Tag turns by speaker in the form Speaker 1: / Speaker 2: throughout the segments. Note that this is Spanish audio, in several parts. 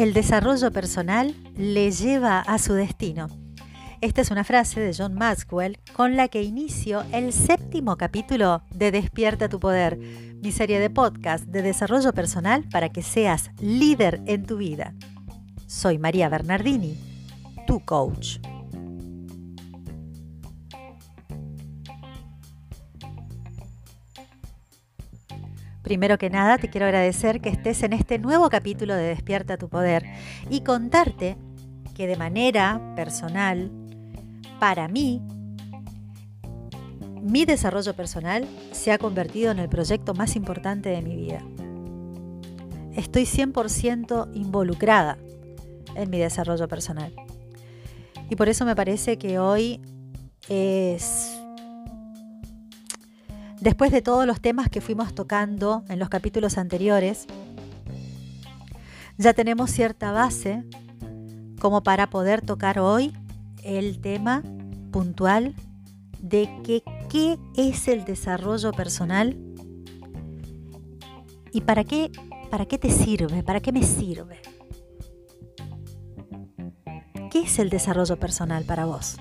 Speaker 1: El desarrollo personal le lleva a su destino. Esta es una frase de John Maxwell con la que inicio el séptimo capítulo de Despierta tu Poder, mi serie de podcast de desarrollo personal para que seas líder en tu vida. Soy María Bernardini, tu coach. Primero que nada, te quiero agradecer que estés en este nuevo capítulo de Despierta tu Poder y contarte que de manera personal, para mí, mi desarrollo personal se ha convertido en el proyecto más importante de mi vida. Estoy 100% involucrada en mi desarrollo personal. Y por eso me parece que hoy es después de todos los temas que fuimos tocando en los capítulos anteriores, ya tenemos cierta base como para poder tocar hoy el tema puntual de que, qué es el desarrollo personal y para qué, para qué te sirve, para qué me sirve. ¿Qué es el desarrollo personal para vos?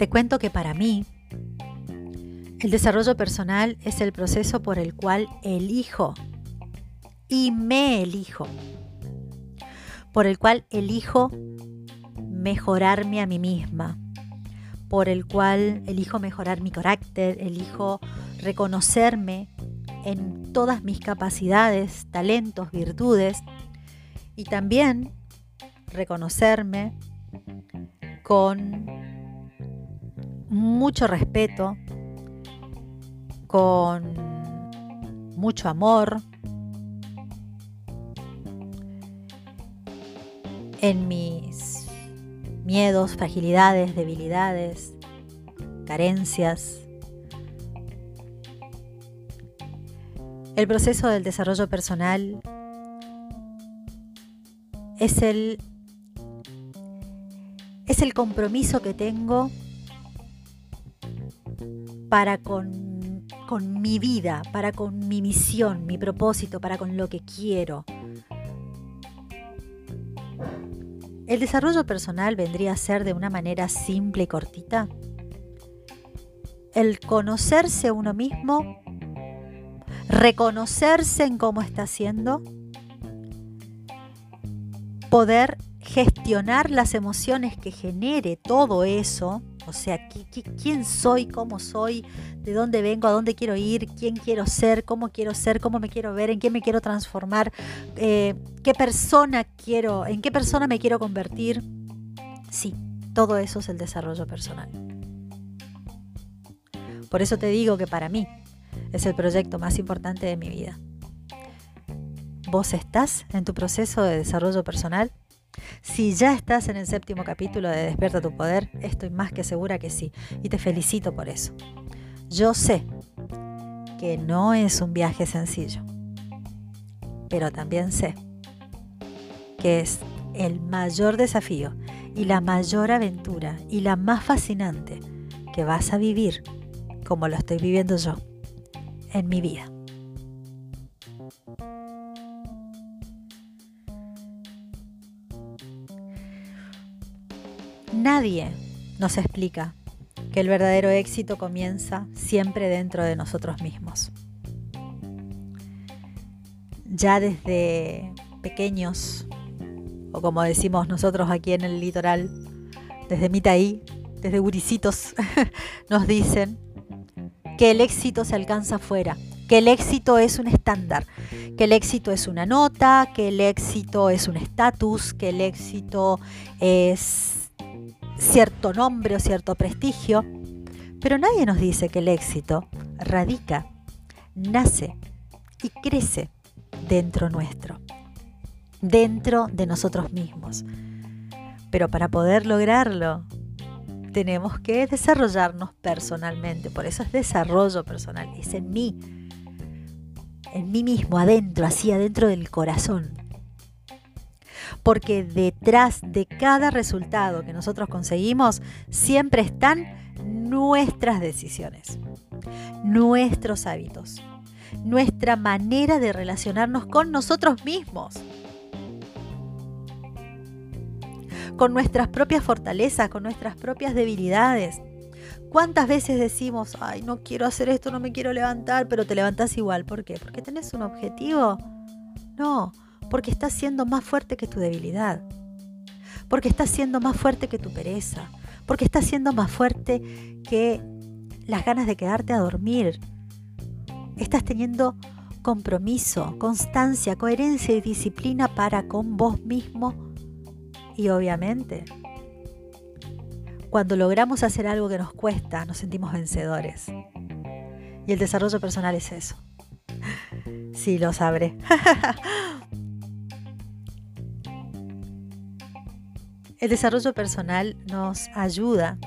Speaker 1: Te cuento que para mí el desarrollo personal es el proceso por el cual elijo y me elijo, por el cual elijo mejorarme a mí misma, por el cual elijo mejorar mi carácter, elijo reconocerme en todas mis capacidades, talentos, virtudes y también reconocerme con mucho respeto, con mucho amor, en mis miedos, fragilidades, debilidades, carencias. El proceso del desarrollo personal es el, es el compromiso que tengo para con, con mi vida, para con mi misión, mi propósito, para con lo que quiero. El desarrollo personal vendría a ser de una manera simple y cortita. El conocerse uno mismo, reconocerse en cómo está haciendo, poder gestionar las emociones que genere todo eso, o sea, quién soy, cómo soy, de dónde vengo, a dónde quiero ir, quién quiero ser, cómo quiero ser, cómo me quiero ver, en quién me quiero transformar, eh, qué persona quiero, en qué persona me quiero convertir. Sí, todo eso es el desarrollo personal. Por eso te digo que para mí es el proyecto más importante de mi vida. ¿Vos estás en tu proceso de desarrollo personal? Si ya estás en el séptimo capítulo de Despierta tu Poder, estoy más que segura que sí, y te felicito por eso. Yo sé que no es un viaje sencillo, pero también sé que es el mayor desafío y la mayor aventura y la más fascinante que vas a vivir como lo estoy viviendo yo en mi vida. Nadie nos explica que el verdadero éxito comienza siempre dentro de nosotros mismos. Ya desde pequeños, o como decimos nosotros aquí en el litoral, desde Mitaí, desde Guricitos, nos dicen que el éxito se alcanza afuera, que el éxito es un estándar, que el éxito es una nota, que el éxito es un estatus, que el éxito es cierto nombre o cierto prestigio, pero nadie nos dice que el éxito radica, nace y crece dentro nuestro, dentro de nosotros mismos. Pero para poder lograrlo, tenemos que desarrollarnos personalmente. Por eso es desarrollo personal, es en mí, en mí mismo, adentro, así adentro del corazón porque detrás de cada resultado que nosotros conseguimos siempre están nuestras decisiones, nuestros hábitos, nuestra manera de relacionarnos con nosotros mismos, con nuestras propias fortalezas, con nuestras propias debilidades. ¿Cuántas veces decimos, ay, no quiero hacer esto, no me quiero levantar, pero te levantas igual? ¿Por qué? ¿Porque tenés un objetivo? No, porque estás siendo más fuerte que tu debilidad. Porque estás siendo más fuerte que tu pereza. Porque estás siendo más fuerte que las ganas de quedarte a dormir. Estás teniendo compromiso, constancia, coherencia y disciplina para con vos mismo. Y obviamente, cuando logramos hacer algo que nos cuesta, nos sentimos vencedores. Y el desarrollo personal es eso. Sí, lo sabré. El desarrollo personal nos ayuda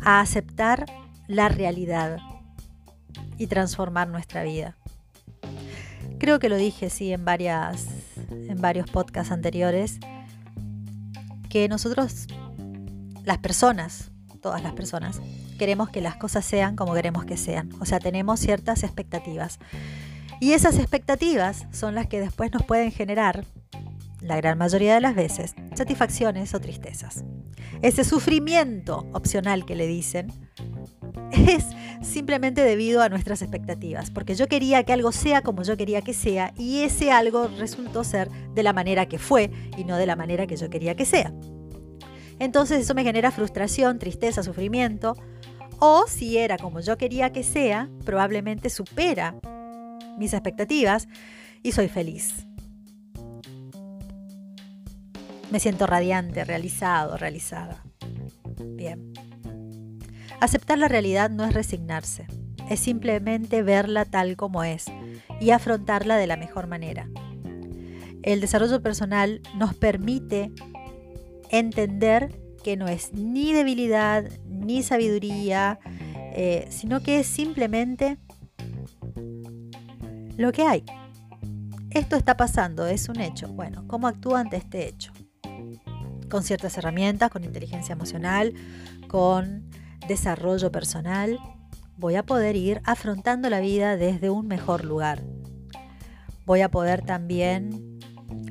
Speaker 1: a aceptar la realidad y transformar nuestra vida. Creo que lo dije sí en varias en varios podcasts anteriores que nosotros las personas, todas las personas, queremos que las cosas sean como queremos que sean, o sea, tenemos ciertas expectativas. Y esas expectativas son las que después nos pueden generar la gran mayoría de las veces, satisfacciones o tristezas. Ese sufrimiento opcional que le dicen es simplemente debido a nuestras expectativas, porque yo quería que algo sea como yo quería que sea y ese algo resultó ser de la manera que fue y no de la manera que yo quería que sea. Entonces eso me genera frustración, tristeza, sufrimiento, o si era como yo quería que sea, probablemente supera mis expectativas y soy feliz me siento radiante, realizado, realizada. Bien. Aceptar la realidad no es resignarse, es simplemente verla tal como es y afrontarla de la mejor manera. El desarrollo personal nos permite entender que no es ni debilidad ni sabiduría, eh, sino que es simplemente lo que hay. Esto está pasando, es un hecho. Bueno, ¿cómo actúa ante este hecho? Con ciertas herramientas, con inteligencia emocional, con desarrollo personal, voy a poder ir afrontando la vida desde un mejor lugar. Voy a poder también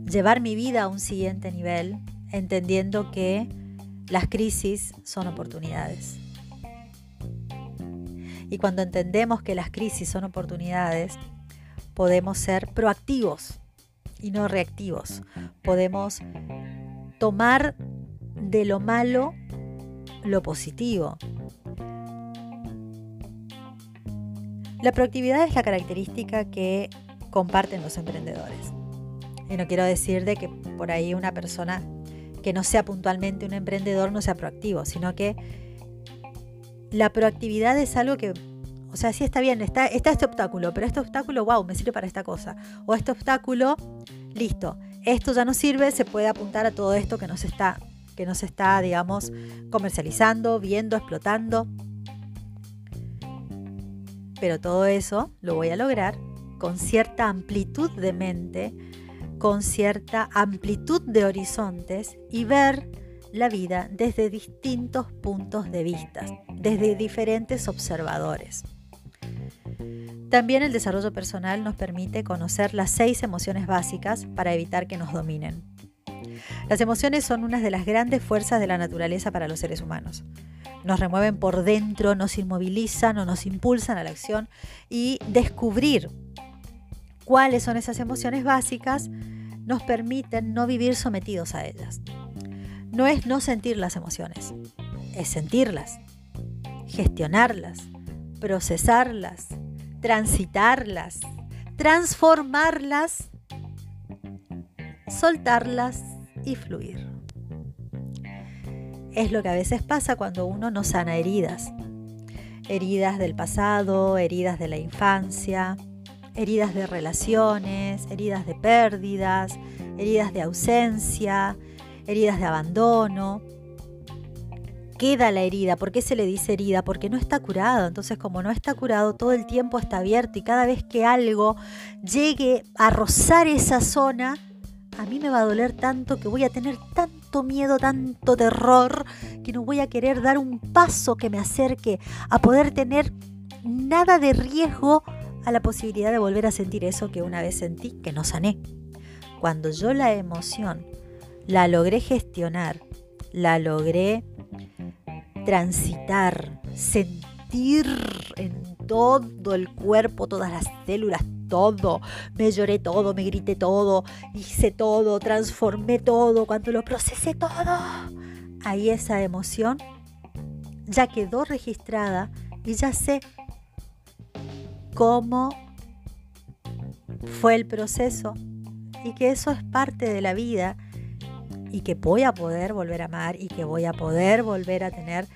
Speaker 1: llevar mi vida a un siguiente nivel, entendiendo que las crisis son oportunidades. Y cuando entendemos que las crisis son oportunidades, podemos ser proactivos y no reactivos. Podemos tomar de lo malo lo positivo. La proactividad es la característica que comparten los emprendedores. Y no quiero decir de que por ahí una persona que no sea puntualmente un emprendedor no sea proactivo, sino que la proactividad es algo que, o sea, sí está bien, está, está este obstáculo, pero este obstáculo, wow, me sirve para esta cosa. O este obstáculo, listo, esto ya no sirve, se puede apuntar a todo esto que nos está, que nos está, digamos, comercializando, viendo, explotando. Pero todo eso lo voy a lograr con cierta amplitud de mente, con cierta amplitud de horizontes y ver la vida desde distintos puntos de vista, desde diferentes observadores. También el desarrollo personal nos permite conocer las seis emociones básicas para evitar que nos dominen. Las emociones son una de las grandes fuerzas de la naturaleza para los seres humanos. Nos remueven por dentro, nos inmovilizan o nos impulsan a la acción y descubrir cuáles son esas emociones básicas nos permiten no vivir sometidos a ellas. No es no sentir las emociones, es sentirlas, gestionarlas, procesarlas, transitarlas, transformarlas, soltarlas y fluir. Es lo que a veces pasa cuando uno no sana heridas. Heridas del pasado, heridas de la infancia, heridas de relaciones, heridas de pérdidas, heridas de ausencia, heridas de abandono queda la herida. ¿Por qué se le dice herida? Porque no está curado. Entonces, como no está curado, todo el tiempo está abierto y cada vez que algo llegue a rozar esa zona, a mí me va a doler tanto que voy a tener tanto miedo, tanto terror, que no voy a querer dar un paso que me acerque a poder tener nada de riesgo a la posibilidad de volver a sentir eso que una vez sentí que no sané. Cuando yo la emoción la logré gestionar, la logré transitar, sentir en todo el cuerpo, todas las células, todo. Me lloré todo, me grité todo, hice todo, transformé todo, cuando lo procesé todo. Ahí esa emoción ya quedó registrada y ya sé cómo fue el proceso y que eso es parte de la vida y que voy a poder volver a amar y que voy a poder volver a tener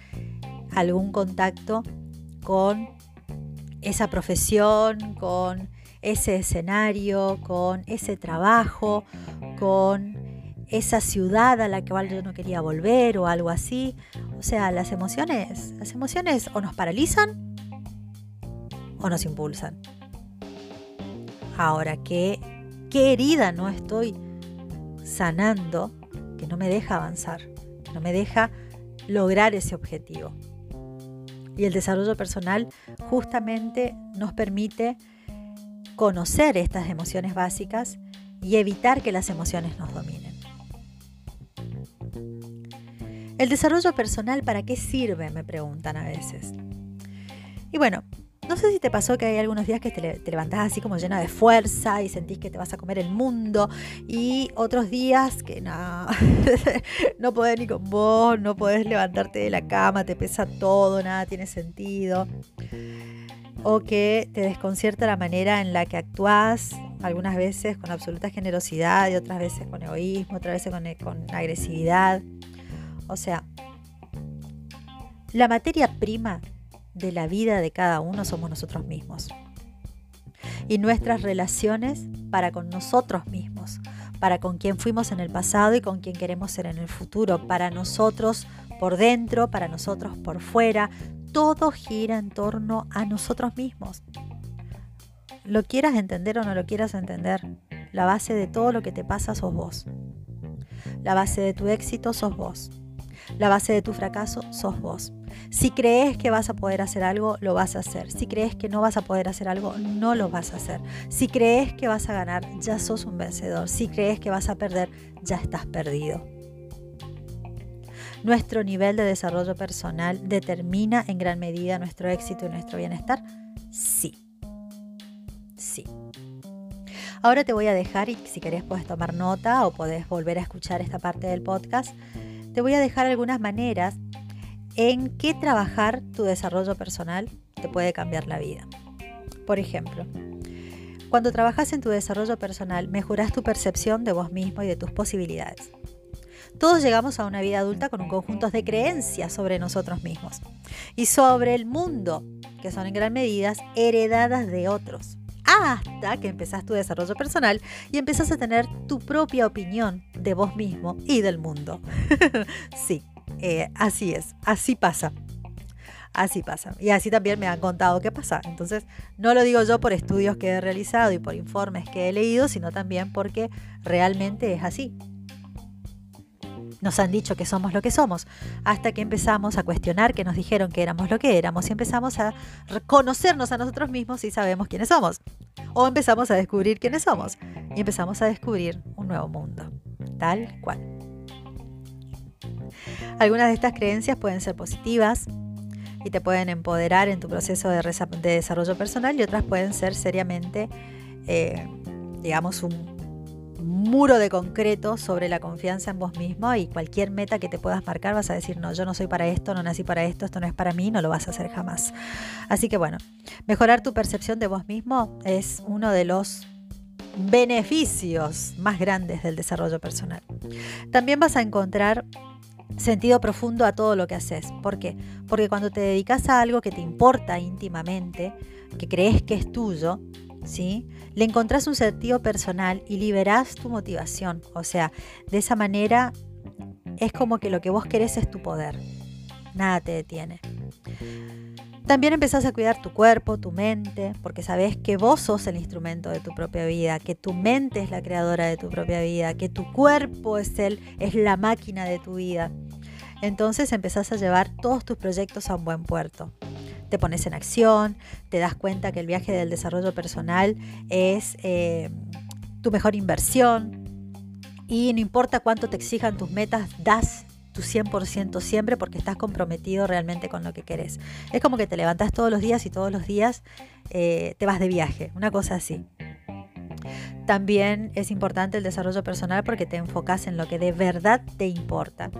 Speaker 1: algún contacto con esa profesión, con ese escenario, con ese trabajo, con esa ciudad a la cual yo no quería volver o algo así. O sea, las emociones, las emociones o nos paralizan o nos impulsan. Ahora, ¿qué, qué herida no estoy sanando que no me deja avanzar, que no me deja lograr ese objetivo. Y el desarrollo personal justamente nos permite conocer estas emociones básicas y evitar que las emociones nos dominen. ¿El desarrollo personal para qué sirve? Me preguntan a veces. Y bueno, no sé si te pasó que hay algunos días que te, levantás así como llena de fuerza y sentís que te vas a comer el mundo y otros días que no, no podés ni con vos, no podés levantarte de la cama, te pesa todo, nada tiene sentido. O que te desconcierta la manera en la que actúas, algunas veces con absoluta generosidad y otras veces con egoísmo, otras veces con, con agresividad. O sea, la materia prima de la vida de cada uno somos nosotros mismos. Y nuestras relaciones para con nosotros mismos, para con quien fuimos en el pasado y con quien queremos ser en el futuro, para nosotros por dentro, para nosotros por fuera, todo gira en torno a nosotros mismos. Lo quieras entender o no lo quieras entender, la base de todo lo que te pasa sos vos. La base de tu éxito sos vos. La base de tu fracaso sos vos. Si crees que vas a poder hacer algo, lo vas a hacer. Si crees que no vas a poder hacer algo, no lo vas a hacer. Si crees que vas a ganar, ya sos un vencedor. Si crees que vas a perder, ya estás perdido. Nuestro nivel de desarrollo personal determina en gran medida nuestro éxito y nuestro bienestar. Sí. Sí. Ahora te voy a dejar y si querés puedes tomar nota o podés volver a escuchar esta parte del podcast. Te voy a dejar algunas maneras en qué trabajar tu desarrollo personal te puede cambiar la vida. Por ejemplo, cuando trabajas en tu desarrollo personal, mejoras tu percepción de vos mismo y de tus posibilidades. Todos llegamos a una vida adulta con un conjunto de creencias sobre nosotros mismos y sobre el mundo, que son en gran medida heredadas de otros. Hasta que empezás tu desarrollo personal y empezás a tener tu propia opinión de vos mismo y del mundo. sí, eh, así es, así pasa. Así pasa. Y así también me han contado qué pasa. Entonces, no lo digo yo por estudios que he realizado y por informes que he leído, sino también porque realmente es así. Nos han dicho que somos lo que somos, hasta que empezamos a cuestionar que nos dijeron que éramos lo que éramos y empezamos a reconocernos a nosotros mismos y sabemos quiénes somos. O empezamos a descubrir quiénes somos y empezamos a descubrir un nuevo mundo, tal cual. Algunas de estas creencias pueden ser positivas y te pueden empoderar en tu proceso de, desarrollo personal y otras pueden ser seriamente, eh, digamos, un muro de concreto sobre la confianza en vos mismo y cualquier meta que te puedas marcar vas a decir, no, yo no soy para esto, no nací para esto, esto no es para mí, no lo vas a hacer jamás. Así que bueno, mejorar tu percepción de vos mismo es uno de los beneficios más grandes del desarrollo personal. También vas a encontrar sentido profundo a todo lo que haces. ¿Por qué? Porque cuando te dedicas a algo que te importa íntimamente, que crees que es tuyo, ¿sí? Le encontrás un sentido personal y liberás tu motivación. O sea, de esa manera es como que lo que vos querés es tu poder. Nada te detiene. También empezás a cuidar tu cuerpo, tu mente, porque sabes que vos sos el instrumento de tu propia vida, que tu mente es la creadora de tu propia vida, que tu cuerpo es, el, es la máquina de tu vida. Entonces empezás a llevar todos tus proyectos a un buen puerto. Te pones en acción, te das cuenta que el viaje del desarrollo personal es eh, tu mejor inversión y no importa cuánto te exijan tus metas, das tu 100% siempre porque estás comprometido realmente con lo que querés. Es como que te levantas todos los días y todos los días eh, te vas de viaje, una cosa así. También es importante el desarrollo personal porque te enfocas en lo que de verdad te importa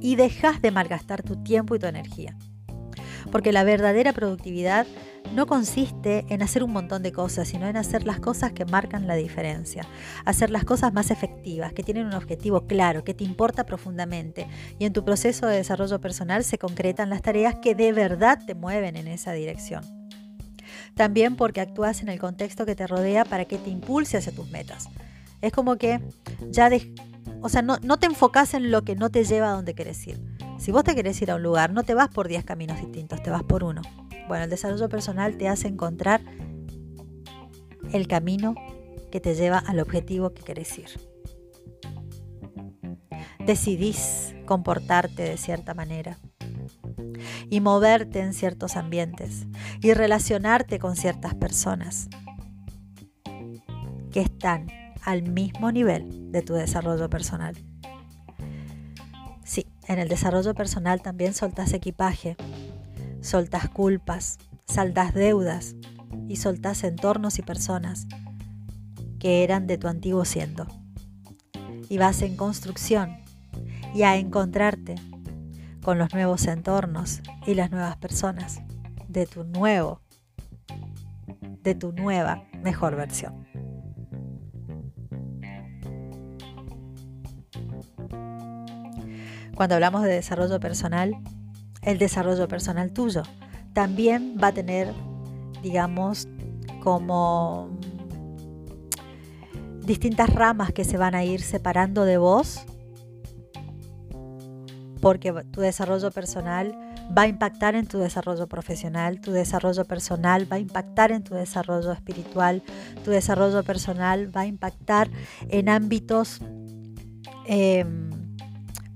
Speaker 1: y dejas de malgastar tu tiempo y tu energía. Porque la verdadera productividad no consiste en hacer un montón de cosas, sino en hacer las cosas que marcan la diferencia, hacer las cosas más efectivas, que tienen un objetivo claro, que te importa profundamente. Y en tu proceso de desarrollo personal se concretan las tareas que de verdad te mueven en esa dirección. También porque actúas en el contexto que te rodea para que te impulse hacia tus metas. Es como que ya o sea, no, te enfocas en lo que no te lleva a donde quieres ir. Si vos te querés ir a un lugar, no te vas por 10 caminos distintos, te vas por uno. Bueno, el desarrollo personal te hace encontrar el camino que te lleva al objetivo que querés ir. Decidís comportarte de cierta manera y moverte en ciertos ambientes y relacionarte con ciertas personas que están al mismo nivel de tu desarrollo personal. Sí, en el desarrollo personal también soltas equipaje soltas culpas, saldas deudas y soltas entornos y personas que eran de tu antiguo siendo. Y vas en construcción y a encontrarte con los nuevos entornos y las nuevas personas de tu nuevo, de tu nueva mejor versión. Cuando hablamos de desarrollo personal, el desarrollo personal tuyo. También va a tener, digamos, como distintas ramas que se van a ir separando de vos, porque tu desarrollo personal va a impactar en tu desarrollo profesional, tu desarrollo personal va a impactar en tu desarrollo espiritual, tu desarrollo personal va a impactar en ámbitos em,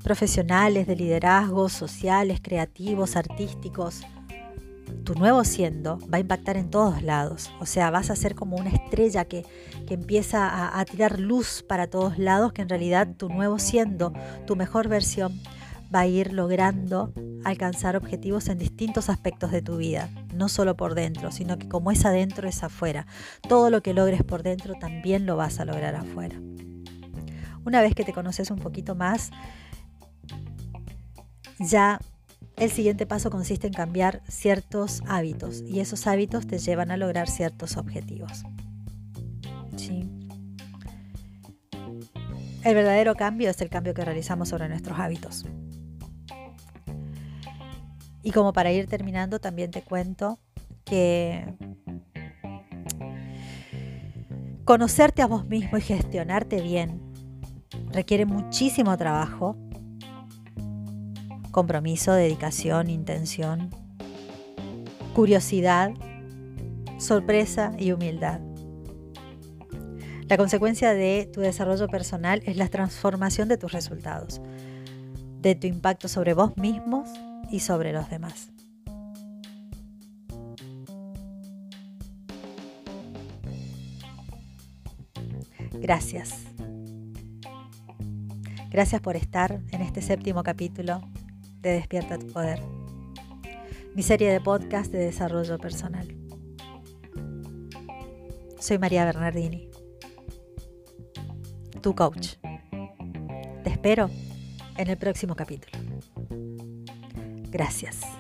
Speaker 1: profesionales, de liderazgo, sociales, creativos, artísticos. Tu nuevo siendo va a impactar en todos lados. O sea, vas a ser como una estrella que, empieza a, a tirar luz para todos lados, que en realidad tu nuevo siendo, tu mejor versión, va a ir logrando alcanzar objetivos en distintos aspectos de tu vida, no solo por dentro, sino que como es adentro es afuera. Todo lo que logres por dentro también lo vas a lograr afuera. Una vez que te conoces un poquito más, ya el siguiente paso consiste en cambiar ciertos hábitos y esos hábitos te llevan a lograr ciertos objetivos. El verdadero cambio es el cambio que realizamos sobre nuestros hábitos. Y como para ir terminando, también te cuento que conocerte a vos mismo y gestionarte bien requiere muchísimo trabajo compromiso, dedicación, intención, curiosidad, sorpresa y humildad. La consecuencia de tu desarrollo personal es la transformación de tus resultados, de tu impacto sobre vos mismos y sobre los demás. Gracias. Gracias por estar en este séptimo capítulo Despierta tu Poder, mi serie de podcast de desarrollo personal. Soy María Bernardini, tu coach. Te espero en el próximo capítulo. Gracias.